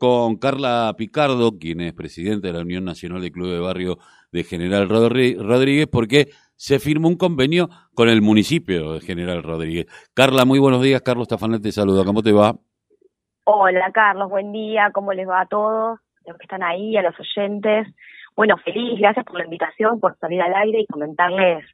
con Carla Picardo, quien es presidenta de la Unión Nacional de Club de Barrio de General Rodríguez, porque se firmó un convenio con el municipio de General Rodríguez. Carla, muy buenos días. Carlos Tafanel te saluda. ¿Cómo te va? Hola, Carlos. Buen día. ¿Cómo les va a todos los que están ahí, a los oyentes? Bueno, feliz. Gracias por la invitación, por salir al aire y comentarles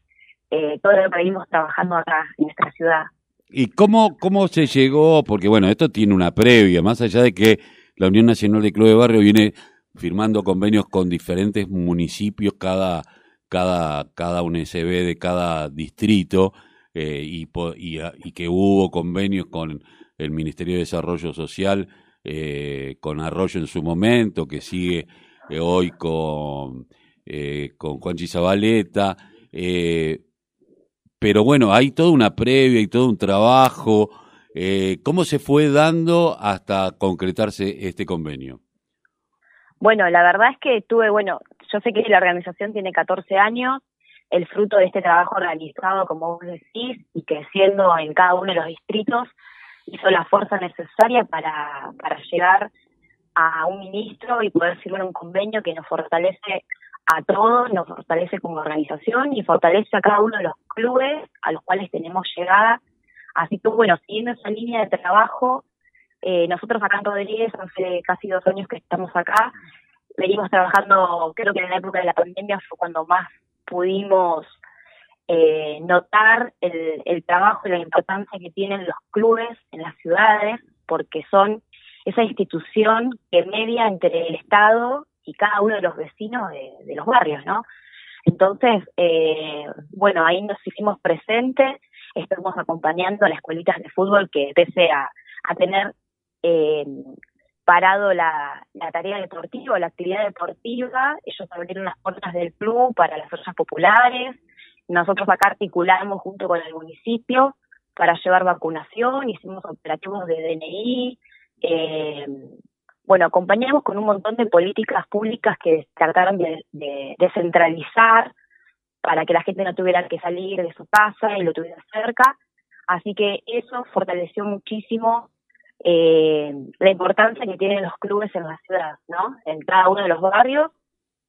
eh, todo lo que venimos trabajando acá en nuestra ciudad. ¿Y cómo, cómo se llegó? Porque bueno, esto tiene una previa, más allá de que la Unión Nacional de Club de Barrio viene firmando convenios con diferentes municipios, cada, cada, cada UNSB de cada distrito, eh, y, y, que hubo convenios con el Ministerio de Desarrollo Social, eh, con Arroyo en su momento, que sigue eh, hoy con, con Juanchi Zabaleta. pero bueno, hay toda una previa y todo un trabajo eh, ¿Cómo se fue dando hasta concretarse este convenio? Bueno, la verdad es que tuve, bueno, yo sé que la organización tiene 14 años, el fruto de este trabajo organizado, como vos decís, y creciendo en cada uno de los distritos, hizo la fuerza necesaria para, para llegar a un ministro y poder firmar un convenio que nos fortalece a todos, nos fortalece como organización y fortalece a cada uno de los clubes a los cuales tenemos llegada Así que, bueno, siguiendo esa línea de trabajo, eh, nosotros acá en Rodríguez, hace casi dos años que estamos acá, venimos trabajando, creo que en la época de la pandemia fue cuando más pudimos eh, notar el, el trabajo y la importancia que tienen los clubes en las ciudades, porque son esa institución que media entre el Estado y cada uno de los vecinos de, los barrios, ¿no? Entonces, eh, bueno, ahí nos hicimos presentes estamos acompañando a las escuelitas de fútbol que pese a, tener eh, parado la, tarea deportiva, la actividad deportiva, ellos abrieron las puertas del club para las fuerzas populares, nosotros acá articulamos junto con el municipio para llevar vacunación, hicimos operativos de DNI, eh, bueno, acompañamos con un montón de políticas públicas que trataron de, de descentralizar para que la gente no tuviera que salir de su casa y lo tuviera cerca. Así que eso fortaleció muchísimo eh, la importancia que tienen los clubes en la ciudad, ¿no? En cada uno de los barrios.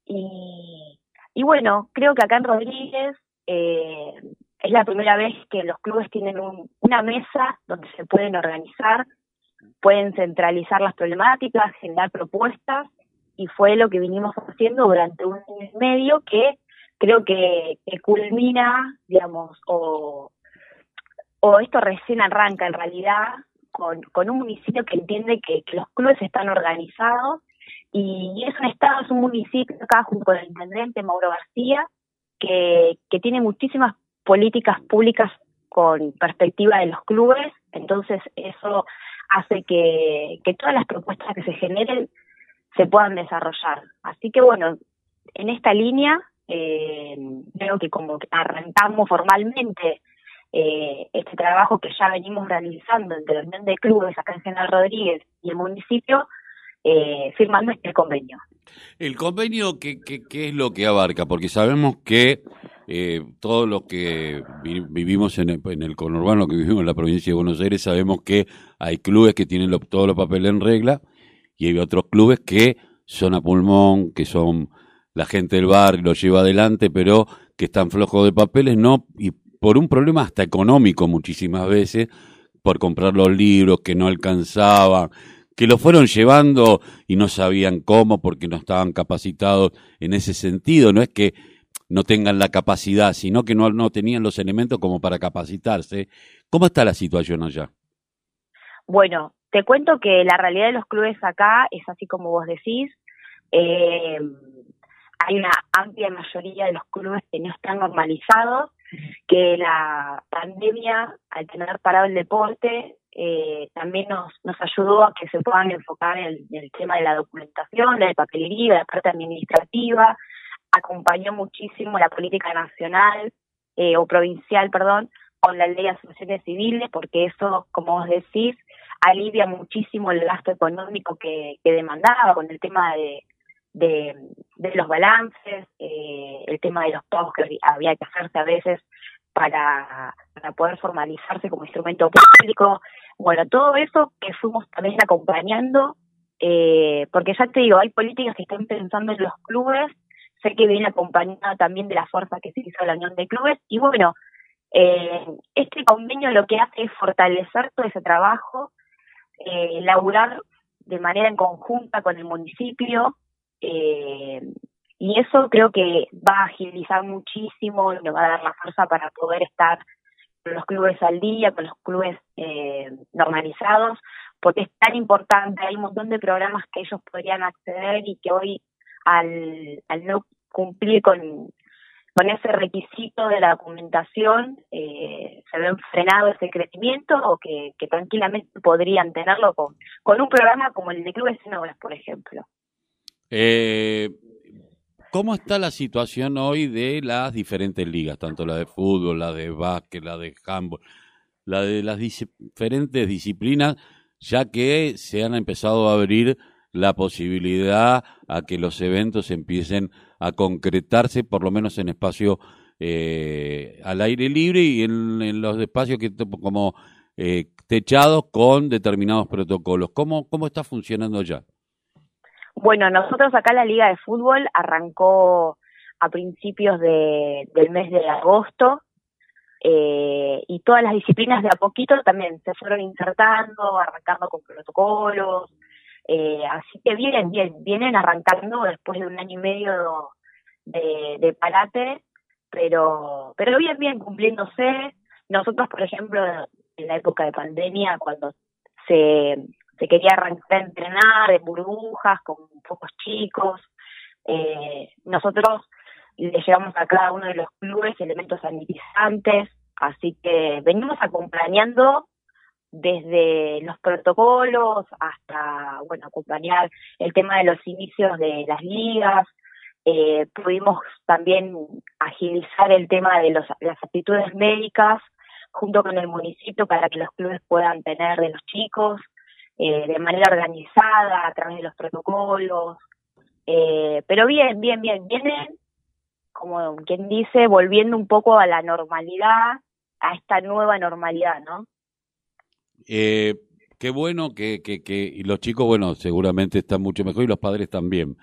Y, bueno, creo que acá en Rodríguez eh, es la primera vez que los clubes tienen una mesa donde se pueden organizar, pueden centralizar las problemáticas, generar propuestas, y fue lo que vinimos haciendo durante un año y medio que creo que, culmina, digamos, o, o esto recién arranca en realidad con, con un municipio que entiende que, los clubes están organizados y es un estado, es un municipio acá junto con el intendente Mauro García que, que tiene muchísimas políticas públicas con perspectiva de los clubes, entonces eso hace que, que todas las propuestas que se generen se puedan desarrollar. Así que bueno, en esta línea eh, creo que como arrancamos formalmente eh, este trabajo que ya venimos realizando entre la Unión de Clubes acá en General Rodríguez y el municipio, eh, firmando este convenio. ¿El convenio qué, qué, es lo que abarca? Porque sabemos que eh, todos los que vivimos en el, en el, conurbano, que vivimos en la provincia de Buenos Aires, sabemos que hay clubes que tienen todos los papeles en regla y hay otros clubes que son a pulmón, que son la gente del barrio lo lleva adelante, pero que están flojos de papeles, no, y por un problema hasta económico muchísimas veces, por comprar los libros que no alcanzaban, que lo fueron llevando y no sabían cómo porque no estaban capacitados en ese sentido, no es que no tengan la capacidad, sino que no, no tenían los elementos como para capacitarse. ¿Cómo está la situación allá? Bueno, te cuento que la realidad de los clubes acá es así como vos decís. Eh, hay una amplia mayoría de los clubes que no están normalizados, que la pandemia, al tener parado el deporte, eh, también nos, nos ayudó a que se puedan enfocar en el, tema de la documentación, de la papelería, de la parte administrativa, acompañó muchísimo la política nacional eh, o provincial, perdón, con la ley de asociaciones civiles, porque eso, como vos decís, alivia muchísimo el gasto económico que demandaba con el tema de, de, los balances, eh, el tema de los pagos que había que hacerse a veces para, poder formalizarse como instrumento público. Bueno, todo eso que fuimos también acompañando eh, porque ya te digo, hay políticas que están pensando en los clubes, sé que viene acompañada también de la fuerza que se hizo la Unión de Clubes, y bueno, eh, este convenio lo que hace es fortalecer todo ese trabajo, eh, laburar de manera en conjunta con el municipio, eh, y eso creo que va a agilizar muchísimo y nos va a dar la fuerza para poder estar con los clubes al día, con los clubes eh, normalizados, porque es tan importante, hay un montón de programas que ellos podrían acceder y que hoy al, no cumplir con, con ese requisito de la documentación eh, se ven frenado ese crecimiento o que, que tranquilamente podrían tenerlo con, con un programa como el de Clubes en Obras, por ejemplo. Eh, ¿Cómo está la situación hoy de las diferentes ligas, tanto la de fútbol, la de básquet, la de handball, la de las diferentes disciplinas, ya que se han empezado a abrir la posibilidad a que los eventos empiecen a concretarse, por lo menos en espacio eh, al aire libre y en, los espacios que como eh, techados con determinados protocolos. ¿Cómo, ¿Cómo está funcionando ya? Bueno, nosotros acá la Liga de Fútbol arrancó a principios de, del mes de agosto eh, y todas las disciplinas de a poquito también se fueron insertando, arrancando con protocolos, eh, así que vienen, bien, vienen arrancando después de un año y medio de, de parate, pero, pero bien, bien, cumpliéndose. Nosotros, por ejemplo, en la época de pandemia, cuando se se quería arrancar a entrenar en burbujas con pocos chicos. Eh, nosotros le llevamos a cada uno de los clubes elementos sanitizantes, así que venimos acompañando desde los protocolos hasta, bueno, acompañar el tema de los inicios de las ligas. Eh, pudimos también agilizar el tema de los, las actitudes médicas junto con el municipio para que los clubes puedan tener de los chicos. Eh, de manera organizada, a través de los protocolos. Eh, pero bien, bien, bien, vienen, como quien dice, volviendo un poco a la normalidad, a esta nueva normalidad, ¿no? Eh, qué bueno que, que, que los chicos, bueno, seguramente están mucho mejor y los padres también,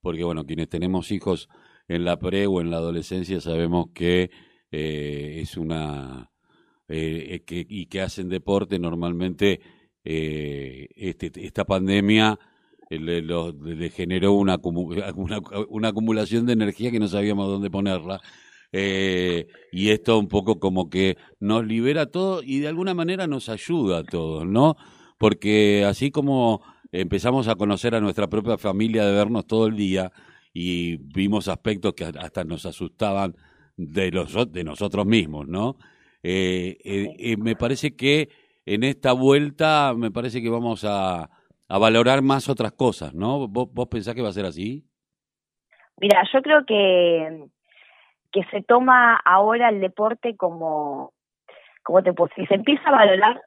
porque bueno, quienes tenemos hijos en la pre o en la adolescencia sabemos que es una... que, y que hacen deporte normalmente eh, este, esta pandemia le, generó una, acumulación de energía que no sabíamos dónde ponerla. Eh, y esto un poco como que nos libera todo y de alguna manera nos ayuda a todos, ¿no? Porque así como empezamos a conocer a nuestra propia familia de vernos todo el día y vimos aspectos que hasta nos asustaban de, los, de nosotros mismos, ¿no? Eh, me parece que en esta vuelta me parece que vamos a, valorar más otras cosas, ¿no? ¿Vos, ¿Vos, pensás que va a ser así? Mira, yo creo que, que se toma ahora el deporte como, como te si se empieza a valorar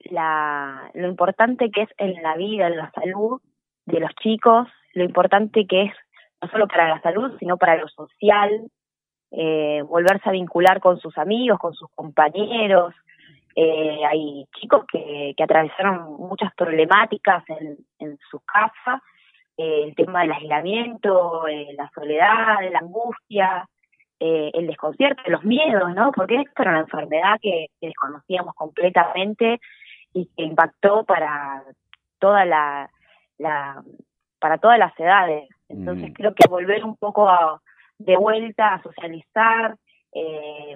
la, lo importante que es en la vida, en la salud de los chicos, lo importante que es no solo para la salud, sino para lo social, eh, volverse a vincular con sus amigos, con sus compañeros, eh, hay chicos que, que atravesaron muchas problemáticas en, en su casa, eh, el tema del aislamiento, eh, la soledad, la angustia, eh, el desconcierto, los miedos, ¿no? Porque esto era una enfermedad que, desconocíamos completamente y que impactó para toda la, la para todas las edades. Entonces mm. creo que volver un poco a, de vuelta a socializar,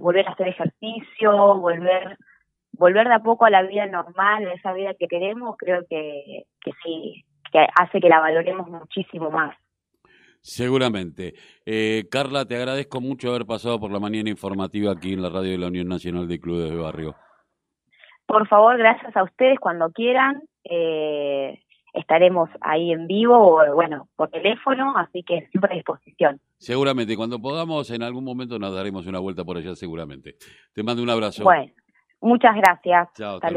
volver a hacer ejercicio, volver volver de a poco a la vida normal, a esa vida que queremos, creo que, que sí, que hace que la valoremos muchísimo más. Seguramente. Eh, Carla, te agradezco mucho haber pasado por la mañana informativa aquí en la radio de la Unión Nacional de Clubes de Barrio. Por favor, gracias a ustedes cuando quieran. Eh, estaremos ahí en vivo o, bueno, por teléfono, así que siempre a disposición. Seguramente, cuando podamos, en algún momento nos daremos una vuelta por allá, seguramente. Te mando un abrazo. Bueno. Muchas gracias. Chao.